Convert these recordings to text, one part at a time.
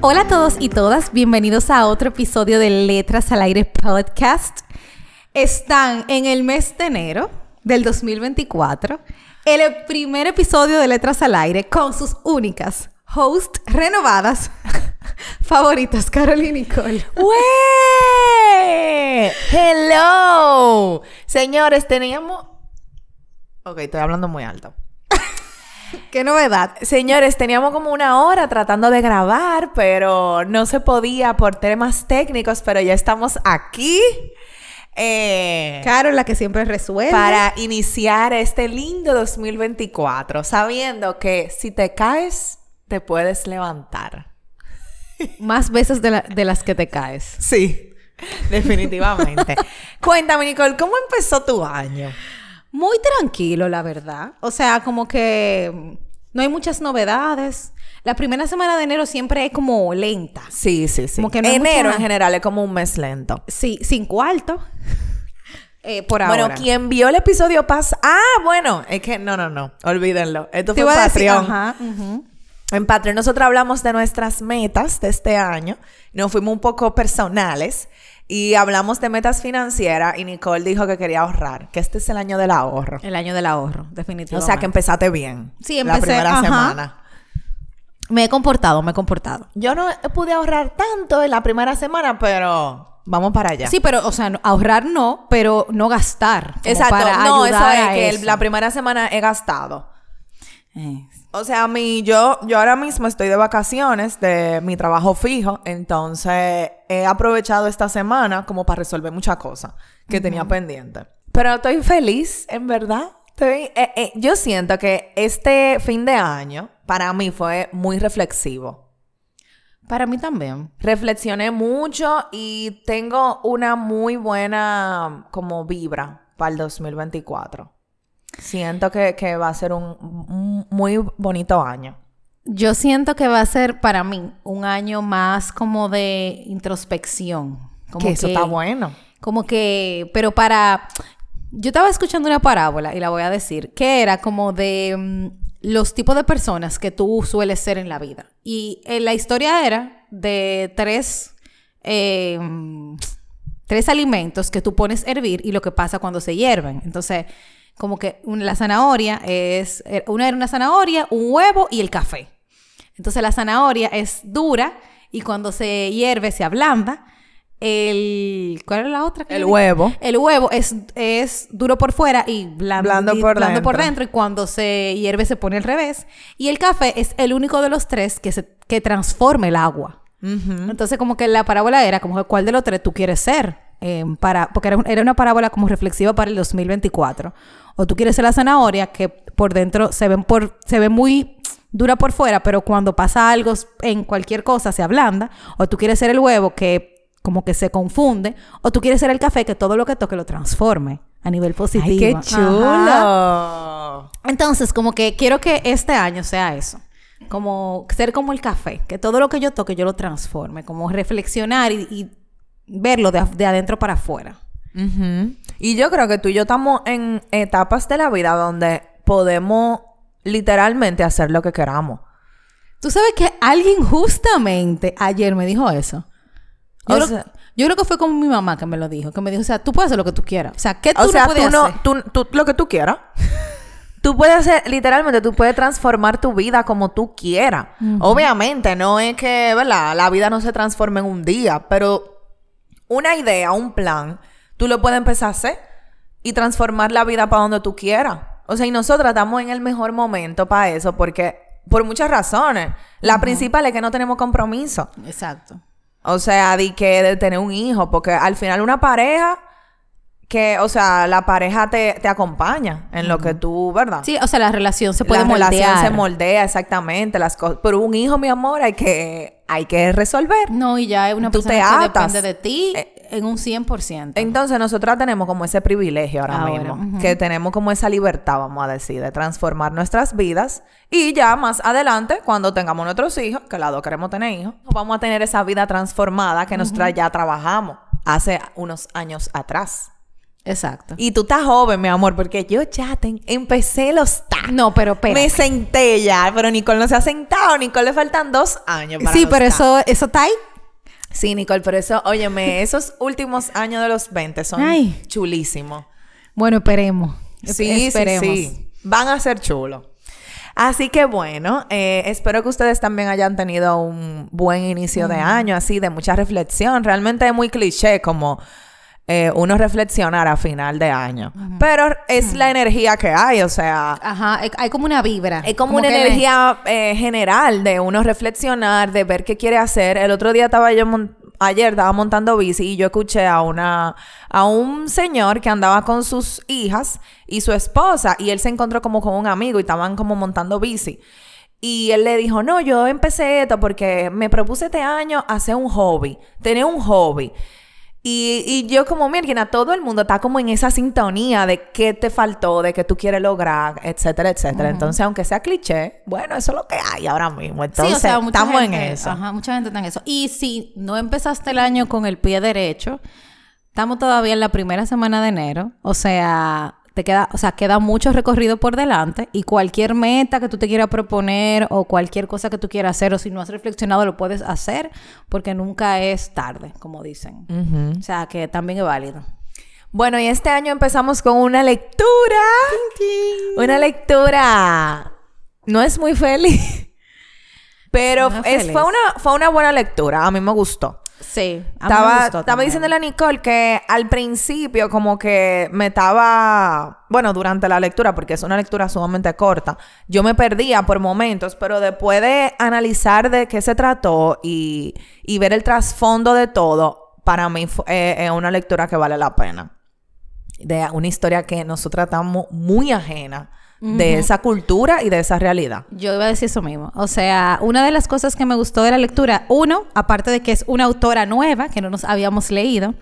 Hola a todos y todas, bienvenidos a otro episodio de Letras al Aire Podcast. Están en el mes de enero del 2024, el primer episodio de Letras al Aire con sus únicas hosts renovadas favoritas, Carolina y Nicole. ¡Wey! ¡Hello! Señores, teníamos... Ok, estoy hablando muy alto. ¡Qué novedad! Señores, teníamos como una hora tratando de grabar, pero no se podía por temas técnicos, pero ya estamos aquí. Eh, Carol, la que siempre resuelve. Para iniciar este lindo 2024, sabiendo que si te caes, te puedes levantar. Más veces de, de las que te caes. Sí, definitivamente. Cuéntame, Nicole, ¿cómo empezó tu año? Muy tranquilo, la verdad. O sea, como que no hay muchas novedades. La primera semana de enero siempre es como lenta. Sí, sí, sí. Como que enero en general es como un mes lento. Sí, sin cuarto. Eh, por ahora. Bueno, quien vio el episodio pasa. Ah, bueno, es que no, no, no. Olvídenlo. Esto fue Patreon. ajá, En Patreon nosotros hablamos de nuestras metas de este año. Nos fuimos un poco personales. Y hablamos de metas financieras y Nicole dijo que quería ahorrar, que este es el año del ahorro. El año del ahorro, definitivamente. O sea, que empezaste bien. Sí, empecé. La primera semana. Me he comportado, me he comportado. Yo no pude ahorrar tanto en la primera semana, pero vamos para allá. Sí, pero, o sea, ahorrar no, pero no gastar. Exacto, no, eso es que la primera semana he gastado. Eh, o sea, a mí, yo, yo ahora mismo estoy de vacaciones de mi trabajo fijo, entonces he aprovechado esta semana como para resolver muchas cosas que tenía pendiente. Pero estoy feliz, en verdad. Estoy, eh, eh, yo siento que este fin de año para mí fue muy reflexivo. Para mí también. Reflexioné mucho y tengo una muy buena como vibra para el 2024. Siento que, va a ser un, muy bonito año. Yo siento que va a ser para mí un año más como de introspección. Como que eso está bueno. Como que, pero para... Yo estaba escuchando una parábola y la voy a decir, que era como de mm, los tipos de personas que tú sueles ser en la vida. Y eh, la historia era de tres, eh, tres alimentos que tú pones a hervir y lo que pasa cuando se hierven. Entonces, como que la zanahoria es, eh, una era una zanahoria, un huevo y el café. Entonces la zanahoria es dura y cuando se hierve se ablanda. El, ¿Cuál era la otra? El huevo. El huevo es, es duro por fuera y blando, por, dentro. por dentro. Y cuando se hierve se pone al revés. Y el café es el único de los tres que, se, que transforma el agua. Entonces como que la parábola era como cuál de los tres tú quieres ser. Eh, para, porque era, era, una parábola como reflexiva para el 2024. O tú quieres ser la zanahoria que por dentro se ven por se ve muy dura por fuera, pero cuando pasa algo en cualquier cosa se ablanda, o tú quieres ser el huevo que como que se confunde, o tú quieres ser el café que todo lo que toque lo transforme a nivel positivo. ¡Ay, qué chulo! Entonces, como que quiero que este año sea eso. Como ser como el café, que todo lo que yo toque yo lo transforme, como reflexionar y, verlo de, de adentro para afuera. Y yo creo que tú y yo estamos en etapas de la vida donde podemos literalmente hacer lo que queramos. Tú sabes que alguien justamente ayer me dijo eso. Yo, creo, yo creo que fue como mi mamá que me lo dijo, que me dijo, o sea, tú puedes hacer lo que tú quieras. O sea, ¿qué tú o sea, puedes tú hacer? Tú, tú, lo que tú quieras. tú puedes hacer, literalmente, tú puedes transformar tu vida como tú quieras. Obviamente, no es que, ¿verdad? La vida no se transforma en un día, pero una idea, un plan, tú lo puedes empezar a hacer y transformar la vida para donde tú quieras. O sea, y nosotras estamos en el mejor momento para eso porque por muchas razones. La principal es que no tenemos compromiso. Exacto. O sea, de que de tener un hijo, porque al final una pareja que, o sea, la pareja te, acompaña en lo que tú, ¿verdad? Sí, o sea, la relación se puede moldear. La relación se moldea exactamente las cosas. Pero un hijo, mi amor, hay que, hay que resolver. No, y ya es una persona que depende de ti. Eh, en un 100%. Entonces, nosotras tenemos como ese privilegio ahora, mismo, que tenemos como esa libertad, vamos a decir, de transformar nuestras vidas y ya más adelante, cuando tengamos nuestros hijos, que las dos queremos tener hijos, vamos a tener esa vida transformada que nosotras ya trabajamos hace unos años atrás. Exacto. Y tú estás joven, mi amor, porque yo ya empecé los tacos. No, pero Me senté ya, pero Nicole no se ha sentado. Nicole le faltan dos años para Sí, pero eso, eso está ahí. Sí, Nicole, pero eso, óyeme, esos últimos años de los 20 son chulísimos. Bueno, esperemos. Sí, esperemos. sí, sí. Van a ser chulos. Así que bueno, eh, espero que ustedes también hayan tenido un buen inicio de año, así de mucha reflexión. Realmente es muy cliché como eh, uno reflexionar a final de año. Pero es la energía que hay, o sea... Ajá, hay como una vibra. Es como, una energía eh, general de uno reflexionar, de ver qué quiere hacer. El otro día estaba yo ayer estaba montando bici y yo escuché a una a un señor que andaba con sus hijas y su esposa y él se encontró como con un amigo y estaban como montando bici. Y él le dijo, no, yo empecé esto porque me propuse este año hacer un hobby, tener un hobby. Y, y yo como, mira, todo el mundo está como en esa sintonía de qué te faltó, de qué tú quieres lograr, etcétera, etcétera. Entonces, aunque sea cliché, bueno, eso es lo que hay ahora mismo. Entonces, estamos en eso. Ajá, mucha gente está en eso. Y si no empezaste el año con el pie derecho, estamos todavía en la primera semana de enero. O sea, queda, o sea, queda mucho recorrido por delante y cualquier meta que tú te quieras proponer o cualquier cosa que tú quieras hacer o si no has reflexionado lo puedes hacer porque nunca es tarde, como dicen. O sea, que también es válido. Bueno, y este año empezamos con una lectura. Una lectura. No es muy feliz. Pero fue, una, fue una buena lectura. A mí me gustó. Sí, estaba, estaba diciéndole a Nicole que al principio como que me estaba, bueno, durante la lectura, porque es una lectura sumamente corta, yo me perdía por momentos, pero después de analizar de qué se trató y, ver el trasfondo de todo, para mí eh, es una lectura que vale la pena. De una historia que nosotros tratamos muy ajena de esa cultura y de esa realidad. Yo iba a decir eso mismo. O sea, una de las cosas que me gustó de la lectura, uno, aparte de que es una autora nueva, que no nos habíamos leído,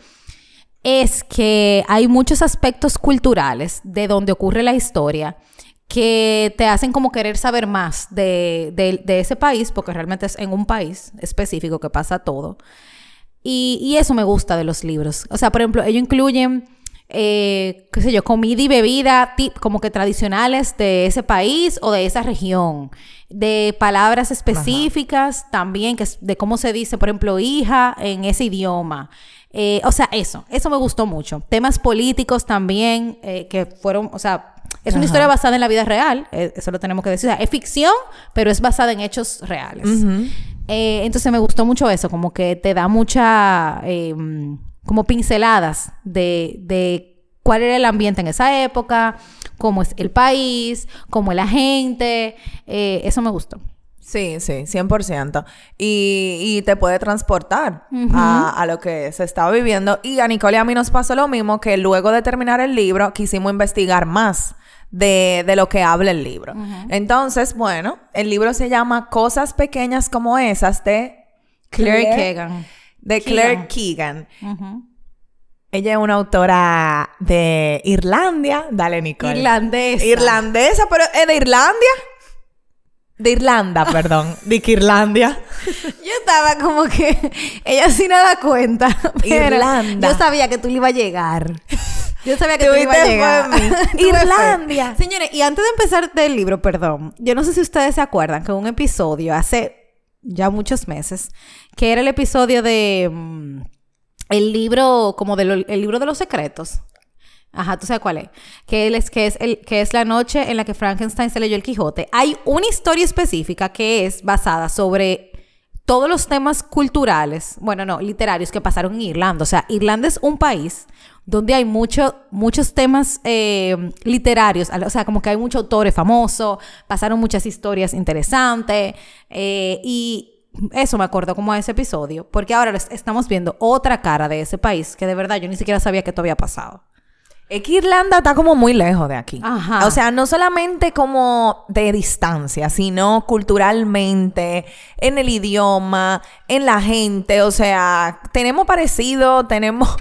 es que hay muchos aspectos culturales de donde ocurre la historia que te hacen como querer saber más de, de, ese país, porque realmente es en un país específico que pasa todo. Y, y eso me gusta de los libros. O sea, por ejemplo, ellos incluyen eh, qué sé yo, comida y bebida como que tradicionales de ese país o de esa región, de palabras específicas también, que de cómo se dice, por ejemplo, hija en ese idioma. Eh, o sea, eso, eso me gustó mucho. Temas políticos también, eh, que fueron, o sea, es una historia basada en la vida real, eh, eso lo tenemos que decir. es ficción, pero es basada en hechos reales. entonces me gustó mucho eso, como que te da mucha em, como pinceladas de, cuál era el ambiente en esa época, cómo es el país, cómo es la gente. Eh, eso me gustó. Sí, sí, 100%. Y, y te puede transportar a, lo que se estaba viviendo. Y a Nicole y a mí nos pasó lo mismo, que luego de terminar el libro quisimos investigar más de, lo que habla el libro. Entonces, bueno, el libro se llama Cosas Pequeñas como esas de Claire, Keegan de Claire Keegan. Ella es una autora de Irlandia. Dale, Nicole. Irlandesa. Irlandesa, pero ¿es de Irlandia? De Irlanda, perdón. de Irlandia. Yo estaba como que ella sin nada cuenta. Irlanda. Yo sabía que tú le ibas a llegar. Yo sabía que tú le ibas a llegar. Irlandia. Señores, y antes de empezar del libro, perdón, yo no sé si ustedes se acuerdan que un episodio hace ya muchos meses, que era el episodio de mm, el libro, como del el libro de los secretos. Ajá, tú sabes cuál es. Que, es, que, es el, que es la noche en la que Frankenstein se leyó el Quijote. Hay una historia específica que es basada sobre todos los temas culturales, bueno, no, literarios que pasaron en Irlanda. O sea, Irlanda es un país donde hay mucho, muchos temas eh, literarios, o sea, como que hay muchos autores famosos, pasaron muchas historias interesantes eh, y eso me acuerdo como a ese episodio, porque ahora estamos viendo otra cara de ese país que de verdad yo ni siquiera sabía que esto había pasado. Es que Irlanda está como muy lejos de aquí. Ajá. O sea, no solamente como de distancia, sino culturalmente, en el idioma, en la gente. O sea, tenemos parecido, tenemos,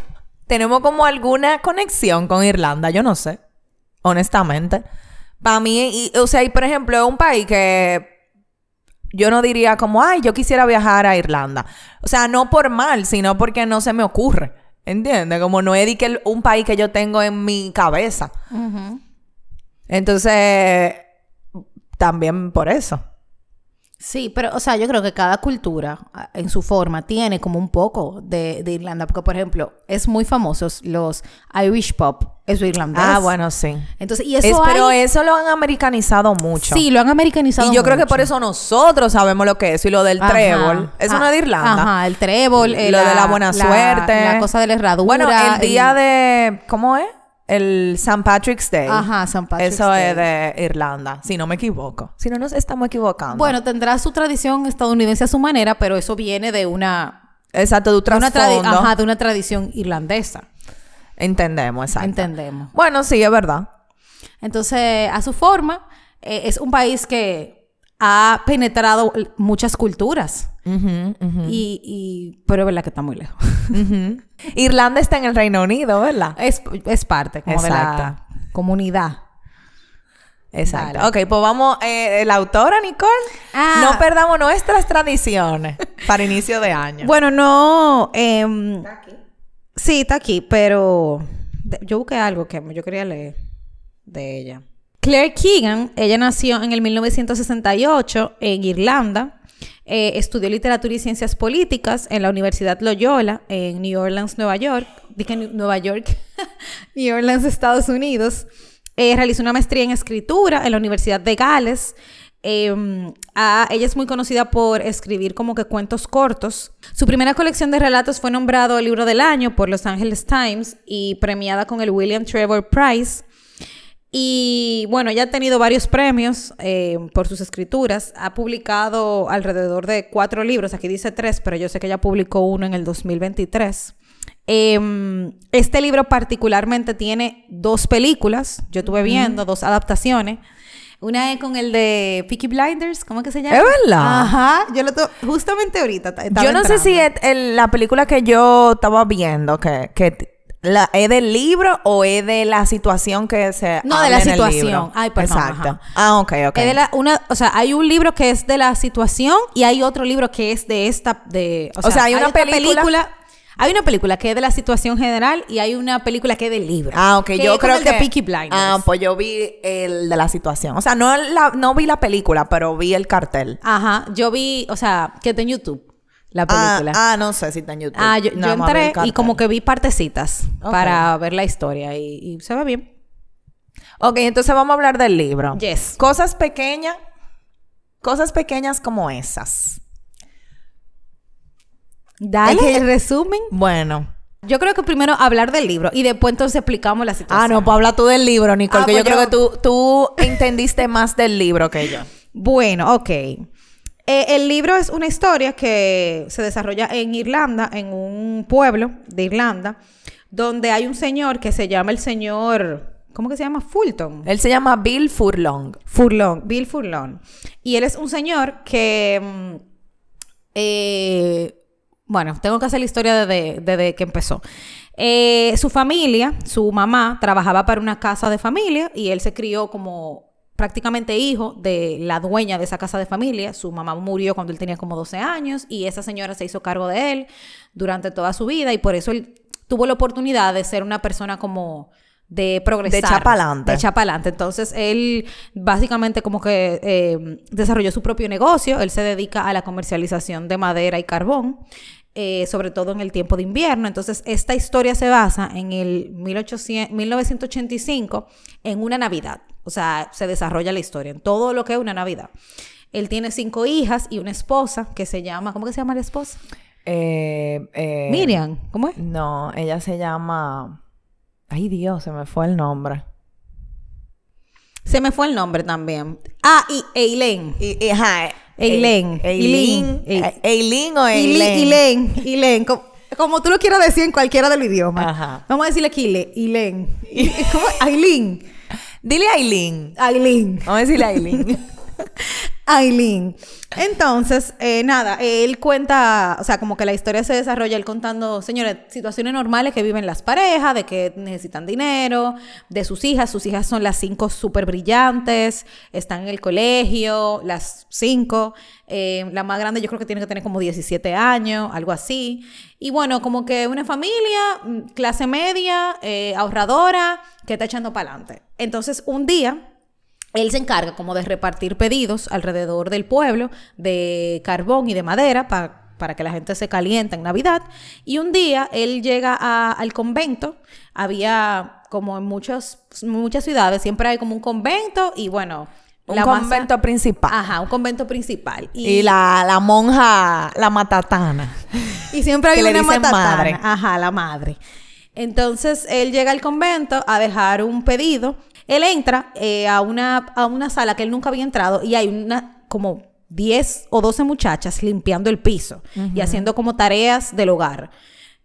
tenemos como alguna conexión con Irlanda, yo no sé. Honestamente. Para mí, o sea, y por ejemplo, es un país que yo no diría como, ay, yo quisiera viajar a Irlanda. O sea, no por mal, sino porque no se me ocurre. ¿Entiendes? Como no es un país que yo tengo en mi cabeza. Entonces, también por eso. Sí, pero, o sea, yo creo que cada cultura en su forma tiene como un poco de, Irlanda, porque, por ejemplo, es muy famosos los Irish Pop, eso irlandés. Ah, bueno, sí. Entonces, y eso Pero eso lo han americanizado mucho. Sí, lo han americanizado Y yo creo que por eso nosotros sabemos lo que es. Y lo del trébol, eso no es de Irlanda. Ajá, el trébol. lo de la buena suerte. La cosa de la herradura. Bueno, el día de... ¿Cómo es? El St. Patrick's Day. Ajá, St. Patrick's Eso es de Irlanda, si no me equivoco. Si no nos estamos equivocando. Bueno, tendrá su tradición estadounidense a su manera, pero eso viene de una... Exacto, de, una Ajá, de una tradición irlandesa. Entendemos, exacto. Entendemos. Bueno, sí, es verdad. Entonces, a su forma, eh, es un país que ha penetrado muchas culturas. Y, pero es verdad que está muy lejos. Irlanda está en el Reino Unido, ¿verdad? Es, parte como de la comunidad. Exacto. Ok, pues vamos, eh, la autora Nicole, ah. no perdamos nuestras tradiciones para inicio de año. Bueno, no... Em, ¿Está aquí? Sí, está aquí, pero yo busqué algo que yo quería leer de ella. Claire Keegan, ella nació en el 1968 en Irlanda. Eh, estudió literatura y ciencias políticas en la Universidad Loyola en New Orleans, Nueva York. Dije Nueva York, New Orleans, Estados Unidos. Eh, realizó una maestría en escritura en la Universidad de Gales. Em, ella es muy conocida por escribir como que cuentos cortos. Su primera colección de relatos fue nombrado libro del año por Los Angeles Times y premiada con el William Trevor Prize. Y bueno, ella ha tenido varios premios eh, por sus escrituras. Ha publicado alrededor de cuatro libros. Aquí dice tres, pero yo sé que ella publicó uno en el 2023. Em, este libro particularmente tiene dos películas. Yo estuve viendo dos adaptaciones. Una es con el de Peaky Blinders, ¿cómo es que se llama? Es verdad. Ajá, yo lo justamente ahorita. Yo no sé si es la película que yo estaba viendo, que, que la, ¿Es del libro o es de la situación que se No, de la situación. Ay, perdón. Exacto. Ah, ok, ok. Es de la, una, o sea, hay un libro que es de la situación y hay otro libro que es de esta... De, o, sea, hay una película... Hay una película que es de la situación general y hay una película que es del libro. Ah, ok. yo creo el que... de Peaky Blinders. Ah, pues yo vi el de la situación. O sea, no, la, no vi la película, pero vi el cartel. Ajá. Yo vi, o sea, que está en YouTube la ah, película. Ah, no sé si está en YouTube. Ah, yo, entré y como que vi partecitas para ver la historia y, se ve bien. Ok, entonces vamos a hablar del libro. Yes. Cosas pequeñas, cosas pequeñas como esas. Dale el resumen. Bueno. Yo creo que primero hablar del libro y después entonces explicamos la situación. Ah, no, pues habla tú del libro, Nicole, ah, que yo, pues creo que tú, tú entendiste más del libro que yo. Bueno, ok. Eh, el libro es una historia que se desarrolla en Irlanda, en un pueblo de Irlanda, donde hay un señor que se llama el señor... ¿Cómo que se llama? Fulton. Él se llama Bill Furlong. Furlong, Bill Furlong. Y él es un señor que... Mm, eh, bueno, tengo que hacer la historia desde, que empezó. Eh, su familia, su mamá, trabajaba para una casa de familia y él se crió como prácticamente hijo de la dueña de esa casa de familia. Su mamá murió cuando él tenía como 12 años y esa señora se hizo cargo de él durante toda su vida y por eso él tuvo la oportunidad de ser una persona como de progresar. De chapalante. De chapalante. Entonces, él básicamente como que eh, desarrolló su propio negocio. Él se dedica a la comercialización de madera y carbón. Eh, sobre todo en el tiempo de invierno. Entonces, esta historia se basa en el 1985, en una Navidad. O sea, se desarrolla la historia en todo lo que es una Navidad. Él tiene cinco hijas y una esposa que se llama, ¿cómo que se llama la esposa? Eh, eh, Miriam, ¿cómo es? No, ella se llama... Ay Dios, se me fue el nombre. Se me fue el nombre también. Ah, y Eileen. Y, ajá, Eileen. Eileen. Eileen o Eileen. Eileen. Eileen. Como, tú lo quieras decir en cualquiera del idioma. Ajá. Vamos a decirle aquí, Eileen. ¿Cómo? Eileen. Dile Eileen. Eileen. Vamos a decirle Eileen. Aileen. Entonces, eh, nada, él cuenta, o sea, como que la historia se desarrolla él contando, señores, situaciones normales que viven las parejas, de que necesitan dinero, de sus hijas. Sus hijas son las cinco súper brillantes, están en el colegio, las cinco. Eh, la más grande yo creo que tiene que tener como 17 años, algo así. Y bueno, como que una familia, mm, clase media, eh, ahorradora, que está echando para adelante. Entonces, un día él se encarga como de repartir pedidos alrededor del pueblo de carbón y de madera para, que la gente se caliente en Navidad. Y un día él llega al convento. Había como en muchas, muchas ciudades, siempre hay como un convento y bueno... Un convento principal. Ajá, un convento principal. Y, la, monja, la matatana. Y siempre hay una matatana. Madre. Ajá, la madre. Entonces él llega al convento a dejar un pedido él entra eh, a, una, a una sala que él nunca había entrado y hay una como 10 o 12 muchachas limpiando el piso y haciendo como tareas del hogar.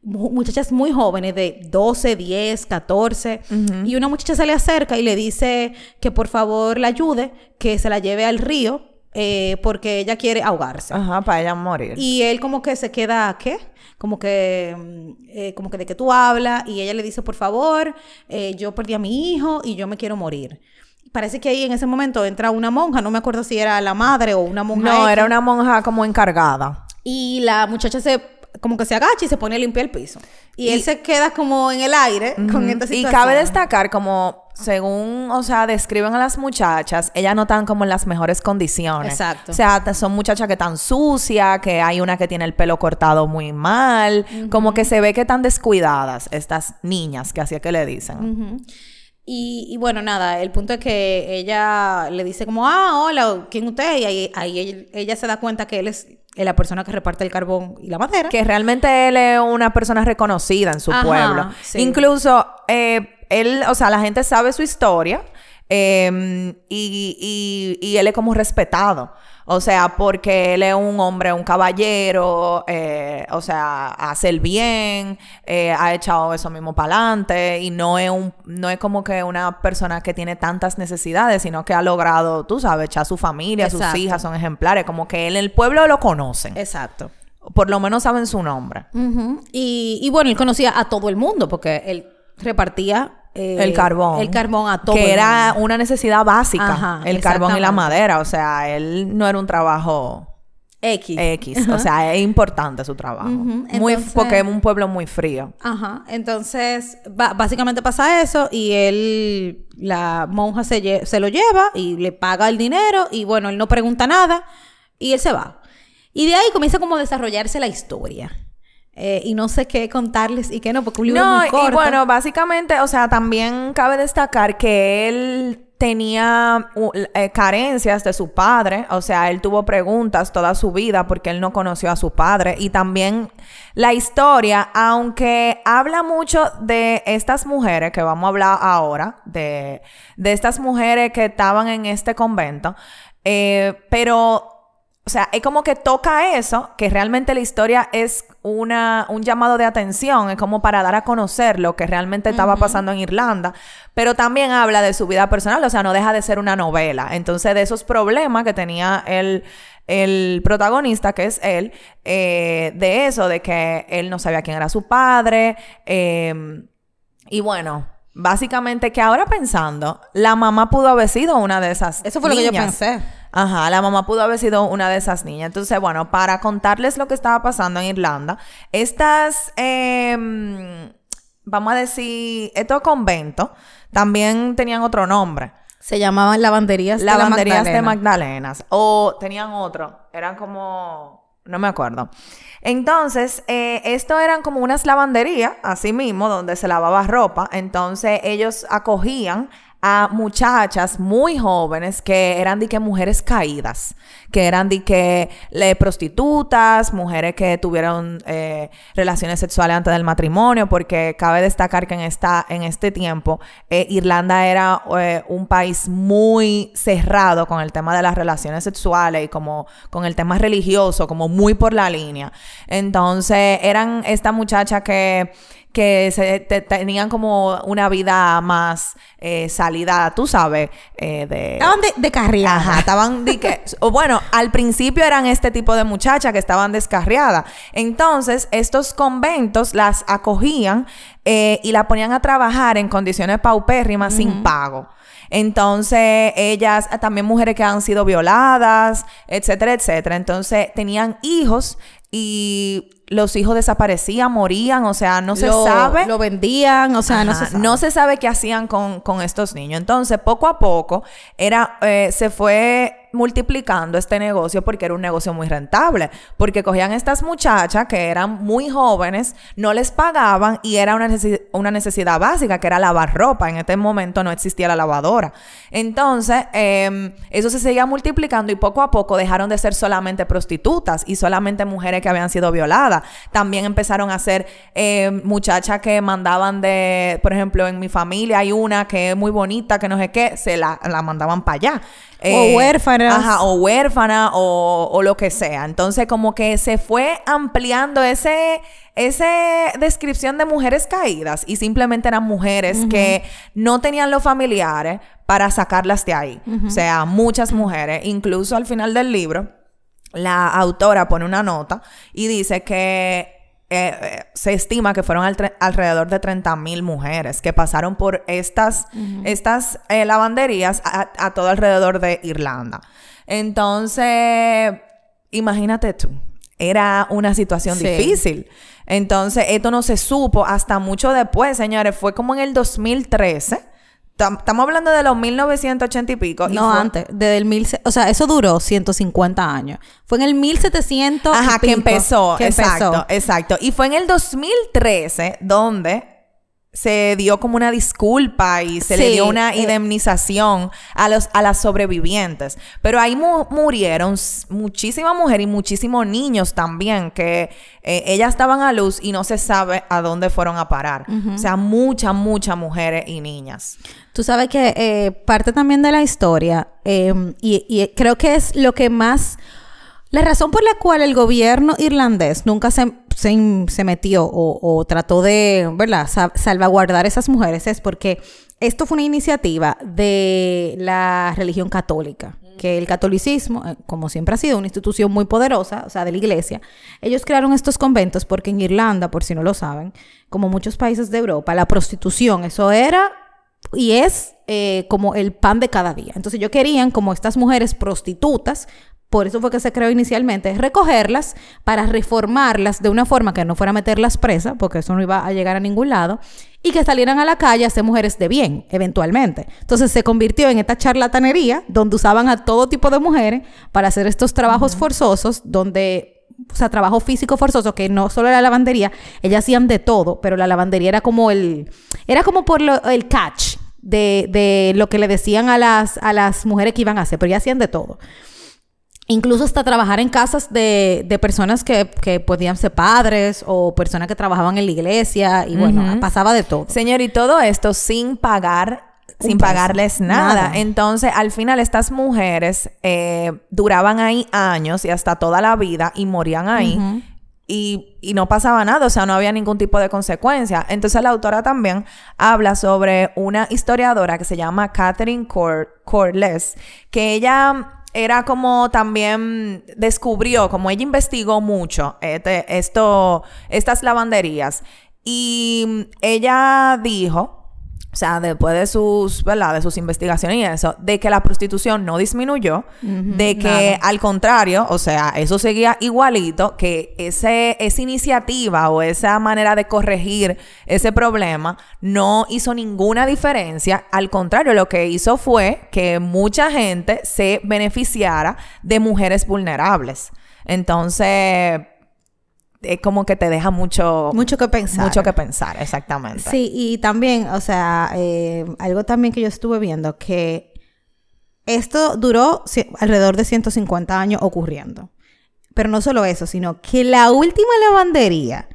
Muchachas muy jóvenes de 12, 10, 14. Y una muchacha se le acerca y le dice que por favor la ayude, que se la lleve al río eh, porque ella quiere ahogarse. Ajá, para ella morir. Y él como que se queda, ¿qué? Como que, mm, eh, como que de que tú hablas y ella le dice, por favor, eh, yo perdí a mi hijo y yo me quiero morir. Parece que ahí en ese momento entra una monja, no me acuerdo si era la madre o una monja. No, era una monja como encargada. Y la muchacha se como que se agacha y se pone a limpiar el piso. Y, él se queda como en el aire con esta situación. Y cabe destacar como, según, o sea, describen a las muchachas, ellas no están como en las mejores condiciones. Exacto. O sea, son muchachas que están sucias, que hay una que tiene el pelo cortado muy mal, como que se ve que están descuidadas estas niñas, que así es que le dicen. Y, bueno, nada, el punto es que ella le dice como, ah, hola, ¿quién usted? Y ahí, ahí ella, se da cuenta que él es la persona que reparte el carbón y la madera. Que realmente él es una persona reconocida en su pueblo. Incluso, eh, él, o sea, la gente sabe su historia em, y, y, él es como respetado. O sea, porque él es un hombre, un caballero, eh, o sea, hace el bien, eh, ha echado eso mismo para adelante y no es, un, no es como que una persona que tiene tantas necesidades, sino que ha logrado, tú sabes, echar a su familia, sus hijas son ejemplares, como que él en el pueblo lo conocen. Exacto. Por lo menos saben su nombre. y, y bueno, él conocía a todo el mundo porque él repartía eh, el carbón. El carbón a todo. Que era una necesidad básica. el carbón y la madera. O sea, él no era un trabajo X. X. O sea, es importante su trabajo. muy, porque es un pueblo muy frío. Ajá. Entonces, básicamente pasa eso y él, la monja se, se lo lleva y le paga el dinero y bueno, él no pregunta nada y él se va. Y de ahí comienza como a desarrollarse la historia. Eh, y no sé qué contarles y qué no, porque un libro muy corto. y bueno, básicamente, o sea, también cabe destacar que él tenía eh, carencias de su padre, o sea, él tuvo preguntas toda su vida porque él no conoció a su padre y también la historia, aunque habla mucho de estas mujeres que vamos a hablar ahora, de, de estas mujeres que estaban en este convento, eh, pero o sea, es como que toca eso, que realmente la historia es una, un llamado de atención, es como para dar a conocer lo que realmente estaba pasando en Irlanda, pero también habla de su vida personal, o sea, no deja de ser una novela. Entonces, de esos problemas que tenía el, el protagonista, que es él, eh, de eso, de que él no sabía quién era su padre, em, y bueno, básicamente que ahora pensando, la mamá pudo haber sido una de esas. Eso fue lo que yo pensé. Ajá, la mamá pudo haber sido una de esas niñas. Entonces, bueno, para contarles lo que estaba pasando en Irlanda, estas, em, vamos a decir, estos conventos también tenían otro nombre. Se llamaban lavanderías, lavanderías de, Magdalenas. O tenían otro, eran como, no me acuerdo. Entonces, eh, esto eran como unas lavanderías, así mismo, donde se lavaba ropa. Entonces, ellos acogían a muchachas muy jóvenes que eran de que mujeres caídas, que eran de que le prostitutas, mujeres que tuvieron eh, relaciones sexuales antes del matrimonio, porque cabe destacar que en, esta, en este tiempo eh, Irlanda era eh, un país muy cerrado con el tema de las relaciones sexuales y como con el tema religioso, como muy por la línea. Entonces eran esta muchacha que que se, tenían como una vida más eh, salida, tú sabes, eh, de... Estaban de, de carriada. Ajá, estaban de que... o bueno, al principio eran este tipo de muchachas que estaban descarriadas. Entonces, estos conventos las acogían eh, y la ponían a trabajar en condiciones paupérrimas sin pago. Entonces, ellas, también mujeres que han sido violadas, etcétera, etcétera. Entonces, tenían hijos y los hijos desaparecían, morían, o sea, no se sabe. Lo vendían, o sea, no se sabe. No se sabe qué hacían con, con estos niños. Entonces, poco a poco, era, eh, se fue multiplicando este negocio porque era un negocio muy rentable, porque cogían estas muchachas que eran muy jóvenes, no les pagaban y era una, una necesidad básica que era lavar ropa. En este momento no existía la lavadora. Entonces, em, eso se seguía multiplicando y poco a poco dejaron de ser solamente prostitutas y solamente mujeres que habían sido violadas. También empezaron a ser em, muchachas que mandaban de, por ejemplo, en mi familia hay una que es muy bonita, que no sé qué, se la, la mandaban para allá o eh, huérfanas. Ajá, o huérfana o, lo que sea. Entonces, como que se fue ampliando ese, esa descripción de mujeres caídas y simplemente eran mujeres que no tenían los familiares para sacarlas de ahí. O sea, muchas mujeres, incluso al final del libro, la autora pone una nota y dice que eh, eh, se estima que fueron alrededor de 30 mil mujeres que pasaron por estas, estas eh, lavanderías a, todo alrededor de Irlanda. Entonces, imagínate tú, era una situación difícil. Entonces, esto no se supo hasta mucho después, señores, fue como en el 2013 Estamos hablando de los 1980 y pico. No, antes. Desde el mil... O sea, eso duró 150 años. Fue en el 1700 Ajá, que empezó. exacto, exacto. Y fue en el 2013 donde se dio como una disculpa y se le dio una eh, indemnización a los a las sobrevivientes. Pero ahí murieron muchísimas mujeres y muchísimos niños también que eh, ellas estaban a luz y no se sabe a dónde fueron a parar. O sea, muchas, muchas mujeres y niñas. Tú sabes que eh, parte también de la historia em, y, y creo que es lo que más la razón por la cual el gobierno irlandés nunca se, se, metió o, trató de ¿verdad? salvaguardar a esas mujeres es porque esto fue una iniciativa de la religión católica, que el catolicismo, eh, como siempre ha sido una institución muy poderosa, o sea, de la iglesia, ellos crearon estos conventos porque en Irlanda, por si no lo saben, como muchos países de Europa, la prostitución, eso era y es eh, como el pan de cada día. Entonces ellos querían como estas mujeres prostitutas por eso fue que se creó inicialmente, recogerlas para reformarlas de una forma que no fuera a meterlas presas, porque eso no iba a llegar a ningún lado, y que salieran a la calle a ser mujeres de bien, eventualmente. Entonces se convirtió en esta charlatanería donde usaban a todo tipo de mujeres para hacer estos trabajos forzosos, donde o sea, trabajo físico forzoso, que no solo la lavandería, ellas hacían de todo, pero la lavandería era como el, era como por el catch de, de, lo que le decían a las, a las mujeres que iban a hacer, pero ellas hacían de todo. Incluso hasta trabajar en casas de, de personas que, que, podían ser padres o personas que trabajaban en la iglesia y bueno, pasaba de todo. Señor, y todo esto sin pagar sin pagarles nada. Entonces, al final, estas mujeres eh, duraban ahí años y hasta toda la vida y morían ahí. y, y, no pasaba nada, o sea, no había ningún tipo de consecuencia. Entonces, la autora también habla sobre una historiadora que se llama Catherine Corless, que ella era como también descubrió, como ella investigó mucho este, esto, estas lavanderías. Y ella dijo o sea, después de sus, ¿verdad? De sus investigaciones y eso, de que la prostitución no disminuyó, de que al contrario, o sea, eso seguía igualito, que ese, esa iniciativa o esa manera de corregir ese problema no hizo ninguna diferencia. Al contrario, lo que hizo fue que mucha gente se beneficiara de mujeres vulnerables. Entonces, es como que te deja mucho... Mucho que pensar. Mucho que pensar, exactamente. Sí, y también, o sea, eh, algo también que yo estuve viendo, que esto duró alrededor de 150 años ocurriendo. Pero no solo eso, sino que la última lavandería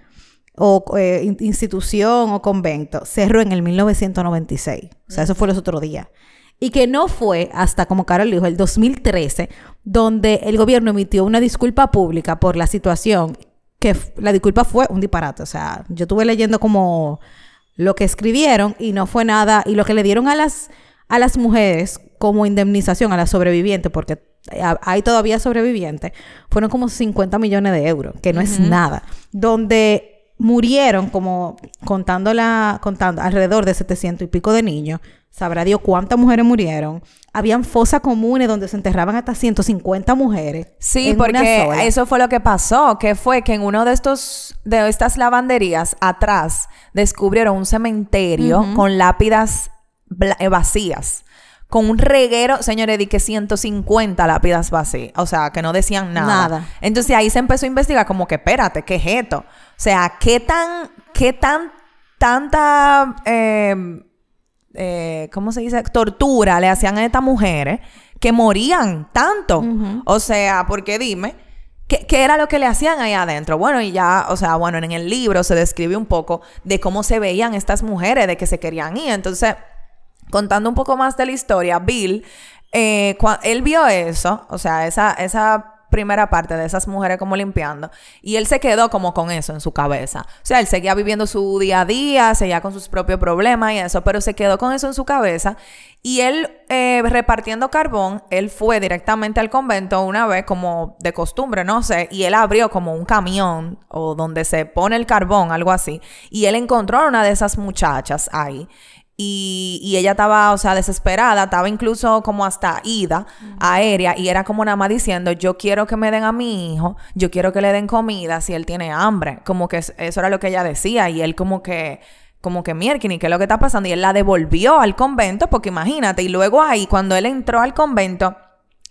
o eh, institución o convento cerró en el 1996. O sea, eso fue los otros días. Y que no fue hasta, como Carol dijo, el 2013, donde el gobierno emitió una disculpa pública por la situación que la disculpa fue un disparate. O sea, yo estuve leyendo como lo que escribieron y no fue nada, y lo que le dieron a las, a las mujeres como indemnización a las sobrevivientes, porque hay todavía sobrevivientes, fueron como 50 millones de euros, que no es nada. Donde murieron como contando la, contando alrededor de 700 y pico de niños. Sabrá Dios cuántas mujeres murieron. Habían fosas comunes donde se enterraban hasta 150 mujeres. Sí, porque eso fue lo que pasó, que fue que en uno de estos, de estas lavanderías atrás, descubrieron un cementerio con lápidas eh, vacías con un reguero, señores, di que 150 lápidas vacías. O sea, que no decían nada. Nada. Entonces ahí se empezó a investigar como que, espérate, ¿qué es esto? O sea, ¿qué tan, qué tan, tanta, em, eh, ¿cómo se dice? Tortura le hacían a estas mujeres que morían tanto. O sea, porque dime... ¿Qué, ¿Qué, era lo que le hacían ahí adentro? Bueno, y ya, o sea, bueno, en el libro se describe un poco de cómo se veían estas mujeres, de que se querían ir. Entonces, contando un poco más de la historia, Bill, eh, él vio eso, o sea, esa, esa primera parte de esas mujeres como limpiando. Y él se quedó como con eso en su cabeza. O sea, él seguía viviendo su día a día, seguía con sus propios problemas y eso, pero se quedó con eso en su cabeza. Y él, eh, repartiendo carbón, él fue directamente al convento una vez, como de costumbre, no sé, y él abrió como un camión o donde se pone el carbón, algo así. Y él encontró a una de esas muchachas ahí. Y, ella estaba, o sea, desesperada, estaba incluso como hasta ida, aérea, y era como nada más diciendo, yo quiero que me den a mi hijo, yo quiero que le den comida si él tiene hambre. Como que eso era lo que ella decía, y él como que, como que, Mierkin, ¿qué es lo que está pasando? Y él la devolvió al convento, porque imagínate, y luego ahí, cuando él entró al convento,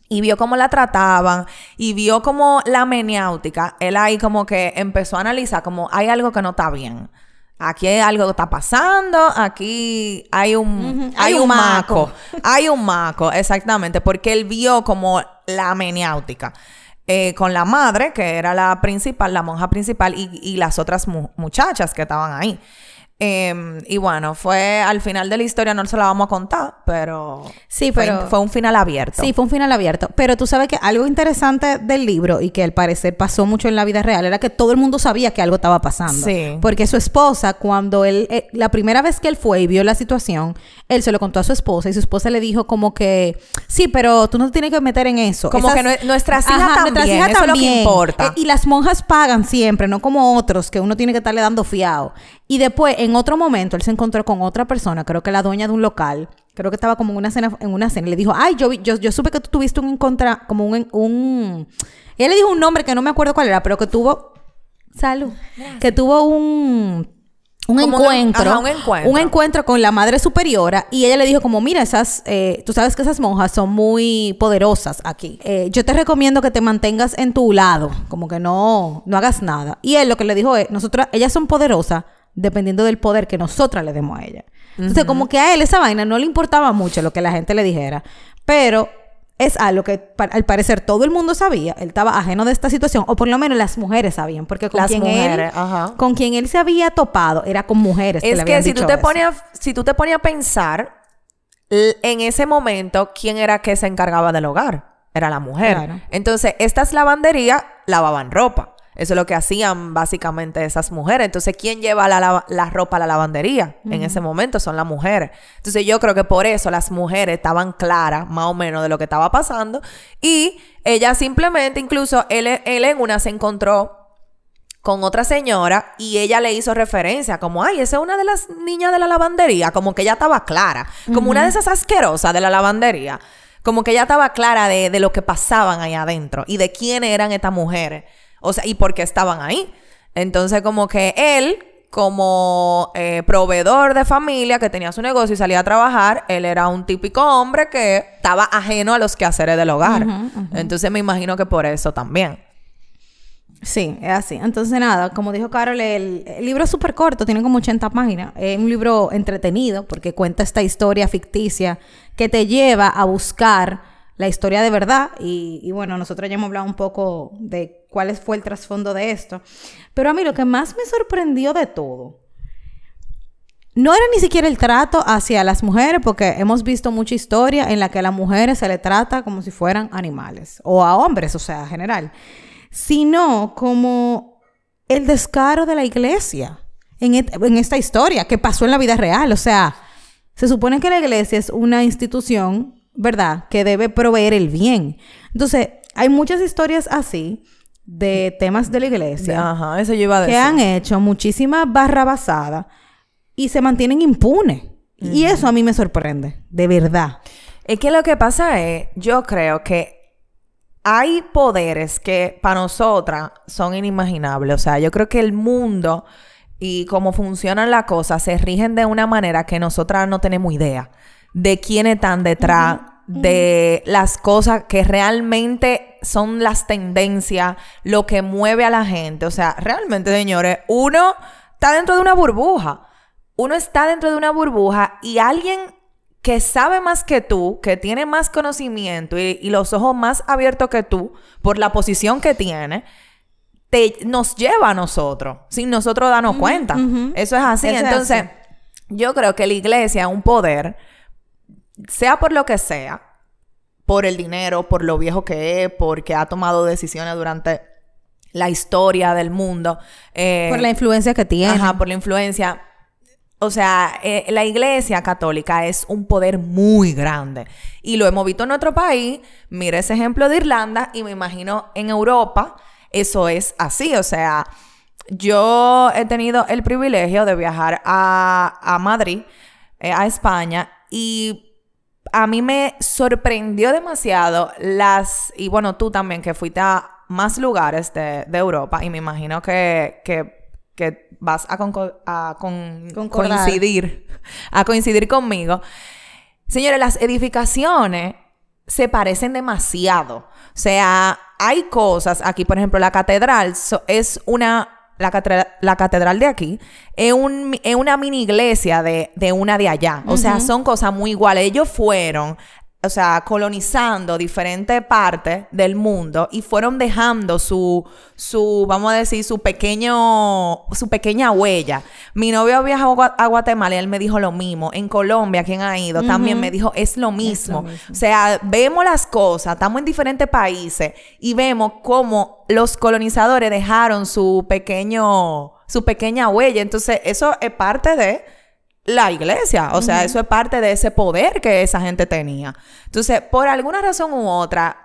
y vio cómo la trataban y vio como la meniáutica, él ahí como que empezó a analizar como hay algo que no está bien. Aquí hay algo que está pasando, aquí hay un, hay, un, maco. hay un maco, exactamente, porque él vio como la meniáutica. Eh, con la madre, que era la principal, la monja principal, y, y las otras muchachas que estaban ahí. Em, y bueno, fue al final de la historia, no se la vamos a contar, pero. Sí, pero. Fue, un final abierto. Sí, fue un final abierto. Pero tú sabes que algo interesante del libro y que al parecer pasó mucho en la vida real era que todo el mundo sabía que algo estaba pasando. Sí. Porque su esposa, cuando él. Eh, la primera vez que él fue y vio la situación, él se lo contó a su esposa y su esposa le dijo como que. Sí, pero tú no te tienes que meter en eso. Como que nuestras hijas también. Nuestras eso Es lo que importa. Eh, y las monjas pagan siempre, no como otros que uno tiene que estarle dando fiado. Y después, en otro momento, él se encontró con otra persona, creo que la dueña de un local, creo que estaba como en una cena, en una cena, y le dijo, ay, yo, yo, yo supe que tú tuviste un encontra, como un, un... Él le dijo un nombre que no me acuerdo cuál era, pero que tuvo... Salud. Que tuvo un... Un encuentro, un encuentro, un encuentro. con la madre superiora y ella le dijo como, mira, esas, eh, tú sabes que esas monjas son muy poderosas aquí. Eh, yo te recomiendo que te mantengas en tu lado, como que no, no hagas nada. Y él lo que le dijo es, nosotras, ellas son poderosas, dependiendo del poder que nosotras le demos a ella. Entonces, como que a él esa vaina no le importaba mucho lo que la gente le dijera, pero es algo que al parecer todo el mundo sabía, él estaba ajeno de esta situación, o por lo menos las mujeres sabían, porque con, quien, él, con quien él se había topado era con mujeres. Es que, si, tú te ponías, si tú te ponías a pensar, en ese momento, ¿quién era que se encargaba del hogar? Era la mujer. Entonces, estas lavanderías lavaban ropa. Eso es lo que hacían básicamente esas mujeres. Entonces, ¿quién lleva la, ropa a la lavandería? En ese momento son las mujeres. Entonces, yo creo que por eso las mujeres estaban claras más o menos de lo que estaba pasando. Y ella simplemente, incluso él, él en una se encontró con otra señora y ella le hizo referencia como, ay, esa es una de las niñas de la lavandería, como que ella estaba clara, como una de esas asquerosas de la lavandería, como que ella estaba clara de, de lo que pasaban ahí adentro y de quién eran estas mujeres. O sea, y por qué estaban ahí. Entonces, como que él, como eh, proveedor de familia que tenía su negocio y salía a trabajar, él era un típico hombre que estaba ajeno a los quehaceres del hogar. Entonces, me imagino que por eso también. Sí, es así. Entonces, nada, como dijo Carol, el, libro es súper corto, tiene como 80 páginas. Es un libro entretenido porque cuenta esta historia ficticia que te lleva a buscar la historia de verdad. Y, bueno, nosotros ya hemos hablado un poco de cuál fue el trasfondo de esto. Pero a mí lo que más me sorprendió de todo no era ni siquiera el trato hacia las mujeres, porque hemos visto mucha historia en la que a las mujeres se le trata como si fueran animales, o a hombres, o sea, en general, sino como el descaro de la iglesia en, en esta historia que pasó en la vida real. O sea, se supone que la iglesia es una institución, ¿verdad?, que debe proveer el bien. Entonces, hay muchas historias así de temas de la iglesia. Ajá, eso yo iba a decir. Que han hecho muchísimas barrabasadas y se mantienen impunes. Y eso a mí me sorprende, de verdad. Es que lo que pasa es, yo creo que hay poderes que para nosotras son inimaginables. O sea, yo creo que el mundo y cómo funcionan las cosas se rigen de una manera que nosotras no tenemos idea de quiénes están detrás de las cosas que realmente son las tendencias, lo que mueve a la gente. O sea, realmente, señores, uno está dentro de una burbuja. Uno está dentro de una burbuja y alguien que sabe más que tú, que tiene más conocimiento y, los ojos más abiertos que tú por la posición que tiene, te, nos lleva a nosotros, sin nosotros darnos cuenta. Eso es así. Entonces, yo creo que la iglesia es un poder sea por lo que sea, por el dinero, por lo viejo que es, porque ha tomado decisiones durante la historia del mundo. Eh, por la influencia que tiene. Ajá, por la influencia. O sea, eh, la iglesia católica es un poder muy grande. Y lo hemos visto en otro país. Mira ese ejemplo de Irlanda y me imagino en Europa eso es así. O sea, yo he tenido el privilegio de viajar a, Madrid, eh, a España, y a mí me sorprendió demasiado las, y bueno, tú también que fuiste a más lugares de, Europa y me imagino que, que, vas a, a coincidir, a coincidir conmigo. Señores, las edificaciones se parecen demasiado. O sea, hay cosas aquí, por ejemplo, la catedral es una la, catedral, de aquí es, un, una mini iglesia de, una de allá. O sea, son cosas muy iguales. Ellos fueron o sea, colonizando diferentes partes del mundo y fueron dejando su, su, vamos a decir, su pequeño, su pequeña huella. Mi novio viajó a Guatemala y él me dijo lo mismo. En Colombia, quien ha ido, también me dijo, es lo, mismo. O sea, vemos las cosas, estamos en diferentes países y vemos cómo los colonizadores dejaron su pequeño, su pequeña huella. Entonces, eso es parte de la iglesia. O sea, eso es parte de ese poder que esa gente tenía. Entonces, por alguna razón u otra,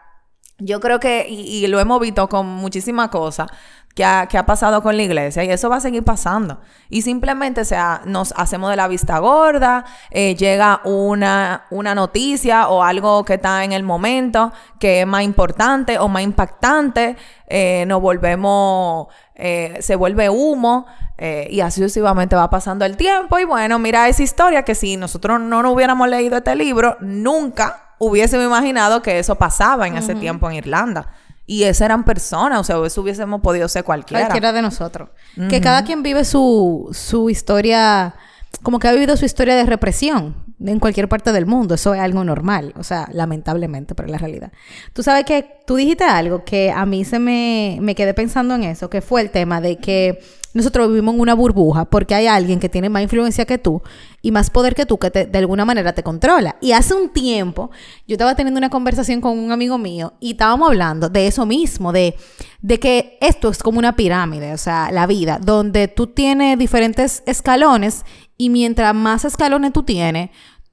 yo creo que, y, lo hemos visto con muchísimas cosas que ha, que ha, pasado con la iglesia, y eso va a seguir pasando. Y simplemente, o sea, nos hacemos de la vista gorda, eh, llega una, una noticia o algo que está en el momento que es más importante o más impactante, eh, nos volvemos, eh, se vuelve humo. Eh, y así sucesivamente va pasando el tiempo. Y bueno, mira esa historia que si nosotros no nos hubiéramos leído este libro, nunca hubiésemos imaginado que eso pasaba en ese tiempo en Irlanda. Y esas eran personas, o sea, eso hubiésemos podido ser cualquiera. Cualquiera de nosotros. Que cada quien vive su, su historia, como que ha vivido su historia de represión en cualquier parte del mundo. Eso es algo normal, o sea, lamentablemente, pero es la realidad. Tú sabes que tú dijiste algo que a mí se me, me quedé pensando en eso, que fue el tema de que nosotros vivimos en una burbuja porque hay alguien que tiene más influencia que tú y más poder que tú que de alguna manera te controla. Y hace un tiempo yo estaba teniendo una conversación con un amigo mío y estábamos hablando de eso mismo, de, de que esto es como una pirámide, o sea, la vida, donde tú tienes diferentes escalones y mientras más escalones tú tienes,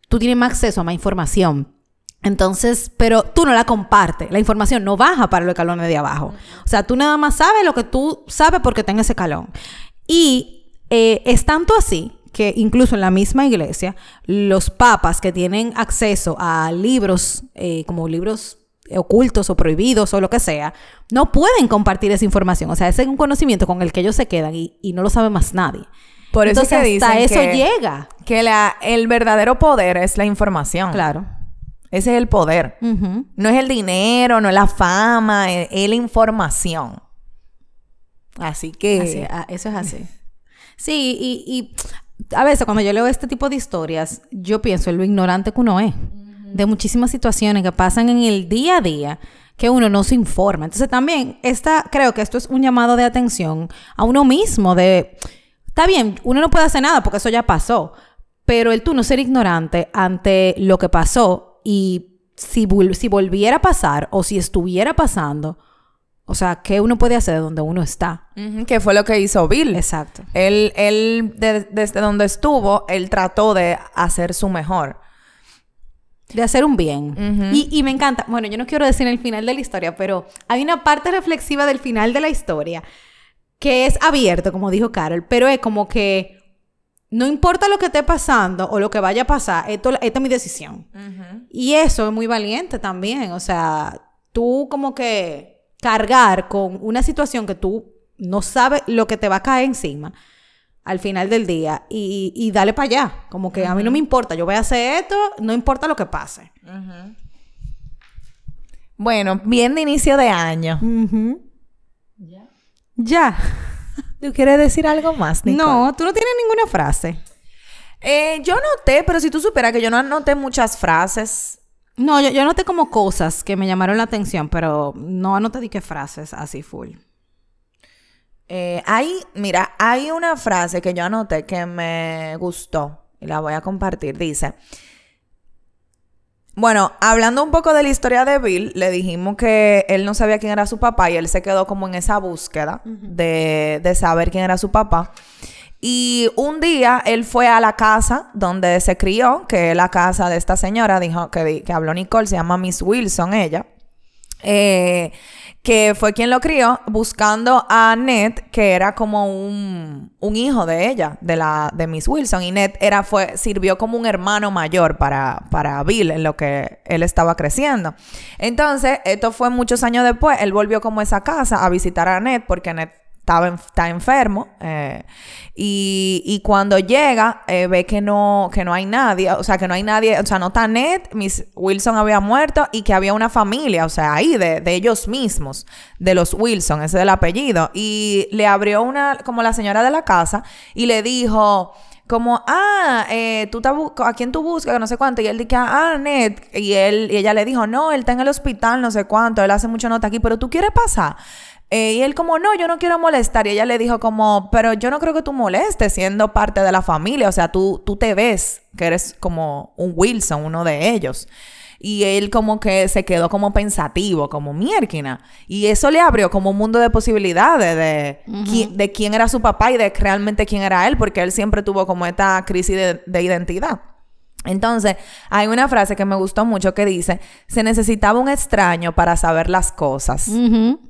tú tienes más acceso a más información. Entonces, pero tú no la compartes. La información no baja para los escalones de abajo. O sea, tú nada más sabes lo que tú sabes porque tenga ese escalón. Y eh, es tanto así que incluso en la misma iglesia, los papas que tienen acceso a libros, eh, como libros ocultos o prohibidos o lo que sea, no pueden compartir esa información. O sea, ese es un conocimiento con el que ellos se quedan y, no lo sabe más nadie. Por eso Entonces, hasta eso llega. Que la, el verdadero poder es la información. Claro. Ese es el poder. No es el dinero, no es la fama, es, la información. Así que... Ah, eso es así. sí, y, a veces cuando yo leo este tipo de historias, yo pienso en lo ignorante que uno es. De muchísimas situaciones que pasan en el día a día que uno no se informa. Entonces también esta, creo que esto es un llamado de atención a uno mismo de... Está bien, uno no puede hacer nada porque eso ya pasó, pero el tú no ser ignorante ante lo que pasó y si, si volviera a pasar o si estuviera pasando, o sea, ¿qué uno puede hacer donde uno está? Que fue lo que hizo Bill. Exacto. Él, él desde donde estuvo, él trató de hacer su mejor. De hacer un bien. y, y, me encanta. Bueno, yo no quiero decir el final de la historia, pero hay una parte reflexiva del final de la historia que es abierto, como dijo Carol, pero es como que no importa lo que esté pasando o lo que vaya a pasar, esto, esta es mi decisión. Y eso es muy valiente también. O sea, tú como que cargar con una situación que tú no sabes lo que te va a caer encima al final del día y, y dale para allá. Como que a mí no me importa, yo voy a hacer esto, no importa lo que pase. Bueno, bien de inicio de año. Ya. ¿Tú quieres decir algo más, No, tú no tienes ninguna frase. Eh, yo noté, pero si tú supieras que yo no anoté muchas frases. No, yo, yo anoté como cosas que me llamaron la atención, pero no anoté di qué frases así full. Eh, hay, mira, hay una frase que yo anoté que me gustó y la voy a compartir. Dice, bueno, hablando un poco de la historia de Bill, le dijimos que él no sabía quién era su papá y él se quedó como en esa búsqueda de, de saber quién era su papá. Y un día él fue a la casa donde se crió, que es la casa de esta señora, dijo que, que habló Nicole, se llama Miss Wilson, ella. Eh, que fue quien lo crió, buscando a Ned, que era como un, un, hijo de ella, de la de Miss Wilson. Y Ned era, fue, sirvió como un hermano mayor para, para Bill en lo que él estaba creciendo. Entonces, esto fue muchos años después. Él volvió como a esa casa a visitar a Ned, porque Ned estaba está enfermo eh, y, y, cuando llega eh, ve que no que no hay nadie o sea que no hay nadie o sea no está Ned Miss Wilson había muerto y que había una familia o sea ahí de, de ellos mismos de los Wilson ese es el apellido y le abrió una como la señora de la casa y le dijo como, ah, eh, tú ¿a quién tú buscas? No sé cuánto. Y él dice, ah, Ned. Y, él, y ella le dijo, no, él está en el hospital, no sé cuánto. Él hace mucha nota aquí, pero tú quieres pasar. Eh, y él como, no, yo no quiero molestar. Y ella le dijo como, pero yo no creo que tú molestes siendo parte de la familia. O sea, tú, tú te ves que eres como un Wilson, uno de ellos. Y él como que se quedó como pensativo, como miérquina. Y eso le abrió como un mundo de posibilidades de, de quién era su papá y de realmente quién era él, porque él siempre tuvo como esta crisis de identidad. Entonces, hay una frase que me gustó mucho que dice, se necesitaba un extraño para saber las cosas.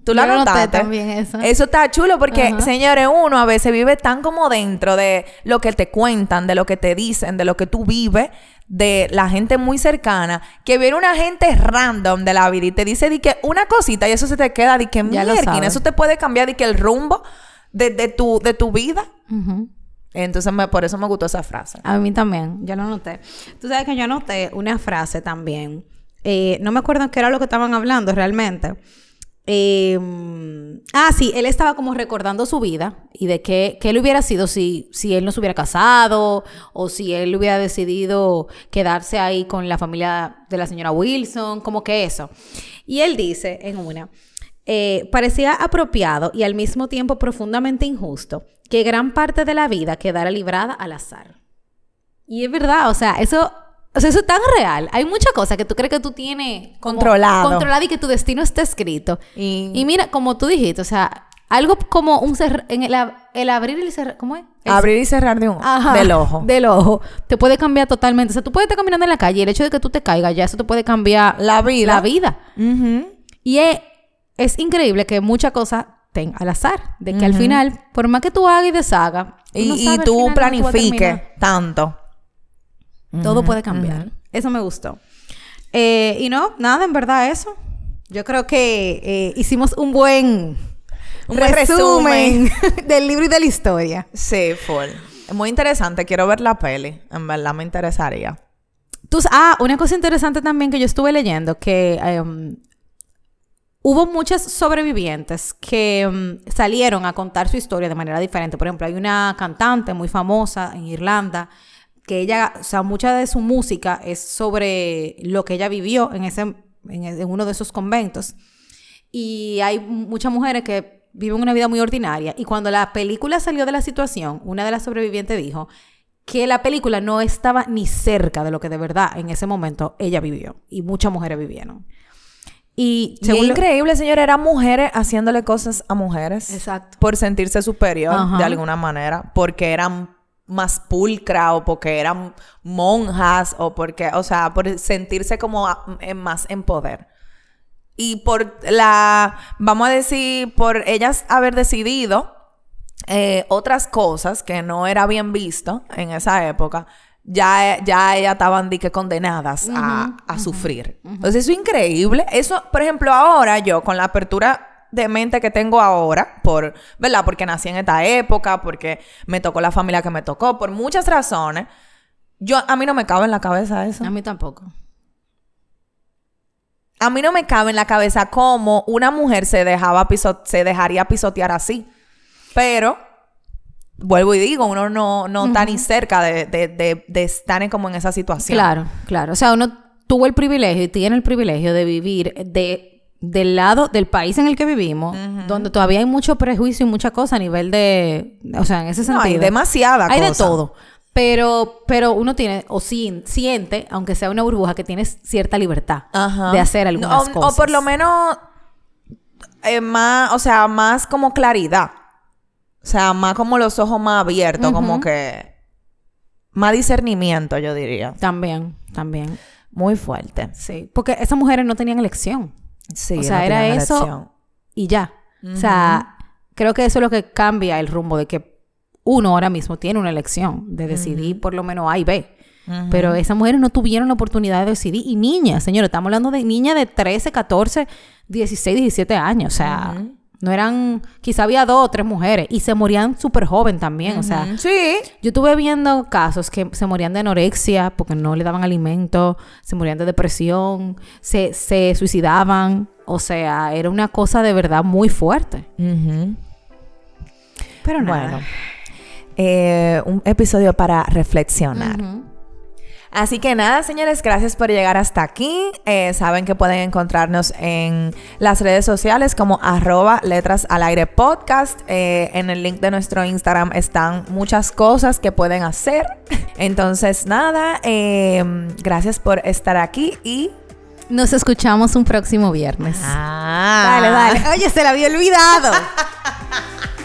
¿Tú la notaste? también eso. Eso está chulo porque, señores, uno a veces vive tan como dentro de lo que te cuentan, de lo que te dicen, de lo que tú vives, de la gente muy cercana, que viene una gente random de la vida y te dice di que una cosita y eso se te queda di que mierda, eso te puede cambiar di que el rumbo de, tu, de tu vida. Entonces, por eso me gustó esa frase. A mí también, yo lo noté. Tú sabes que yo anoté una frase también. Eh, no me acuerdo qué era lo que estaban hablando realmente. Em, ah, sí, él estaba como recordando su vida y de qué, qué él hubiera sido si, si él no se hubiera casado o si él hubiera decidido quedarse ahí con la familia de la señora Wilson, como que eso. Y él dice en una, eh, parecía apropiado y al mismo tiempo profundamente injusto que gran parte de la vida quedara librada al azar. Y es verdad, o sea, eso, o sea, eso es tan real. Hay muchas cosas que tú crees que tú tienes controlado. Controlado y que tu destino está escrito. Y, mira, como tú dijiste, o sea, algo como un en el, abrir y cerrar, ¿cómo es? abrir y cerrar de un, del ojo. Del ojo. Te puede cambiar totalmente. O sea, tú puedes estar caminando en la calle y el hecho de que tú te caigas, ya eso te puede cambiar la vida. La vida. Y es, es increíble que muchas cosas al azar. De que al final, por más que tú hagas y deshagas, y, tú planifiques tanto. Todo puede cambiar. Eso me gustó. Eh, y no, nada, en verdad, eso. Yo creo que eh, hicimos un buen un resumen, del libro y de la historia. Sí, fue muy interesante. Quiero ver la peli. En verdad me interesaría. Tú, ah, una cosa interesante también que yo estuve leyendo, que em, Hubo muchas sobrevivientes que mm, salieron a contar su historia de manera diferente. Por ejemplo, hay una cantante muy famosa en Irlanda que ella, o sea, mucha de su música es sobre lo que ella vivió en, ese, en, uno de esos conventos. Y hay muchas mujeres que viven una vida muy ordinaria. Y cuando la película salió de la situación, una de las sobrevivientes dijo que la película no estaba ni cerca de lo que de verdad en ese momento ella vivió. Y muchas mujeres vivieron. Y, increíble, señor, eran mujeres haciéndole cosas a mujeres. Exacto. Por sentirse superior de alguna manera, porque eran más pulcra o porque eran monjas o porque, o sea, por sentirse como más en poder. Y por la, vamos a decir, por ellas haber decidido eh, otras cosas que no era bien visto en esa época, ya, ya ellas estaban que condenadas a, sufrir. Entonces, eso es increíble. Eso, por ejemplo, ahora yo, con la apertura de mente que tengo ahora, por, ¿verdad? Porque nací en esta época, porque me tocó la familia que me tocó, por muchas razones, yo, a mí no me cabe en la cabeza eso. A mí tampoco. A mí no me cabe en la cabeza cómo una mujer se dejaba se dejaría pisotear así. Pero vuelvo y digo, uno no, no está ni cerca de, de, de, estar en, como en esa situación. Claro, claro. O sea, uno tuvo el privilegio y tiene el privilegio de vivir de del lado del país en el que vivimos, donde todavía hay mucho prejuicio y mucha cosa a nivel de, o sea, en ese sentido. hay demasiada Hay de todo. Pero, pero uno tiene, o siente, aunque sea una burbuja, que tienes cierta libertad de hacer algunas cosas. O por lo menos, eh, más, o sea, más como claridad. O sea, más como los ojos más abiertos, como que más discernimiento, yo diría. También, también. Muy fuerte. Sí, porque esas mujeres no tenían elección. Sí, o sea, era eso y ya. O sea, creo que eso es lo que cambia el rumbo de que uno ahora mismo tiene una elección de decidir por lo menos A y B. Pero esas mujeres no tuvieron la oportunidad de decidir. Y niñas, señores, estamos hablando de niñas de 13, 14, 16, 17 años. O sea, no eran, quizá había dos o tres mujeres y se morían súper joven también, o sea. Sí. Yo estuve viendo casos que se morían de anorexia porque no le daban alimento, se morían de depresión, se, se suicidaban, o sea, era una cosa de verdad muy fuerte. Pero nada. Bueno, eh, un episodio para reflexionar. Así que nada, señores, gracias por llegar hasta aquí. Eh, saben que pueden encontrarnos en las redes sociales como arroba letras al aire podcast. Eh, en el link de nuestro Instagram están muchas cosas que pueden hacer. Entonces, nada, em, gracias por estar aquí y nos escuchamos un próximo viernes. Ah. Dale, dale. Oye, se la había olvidado.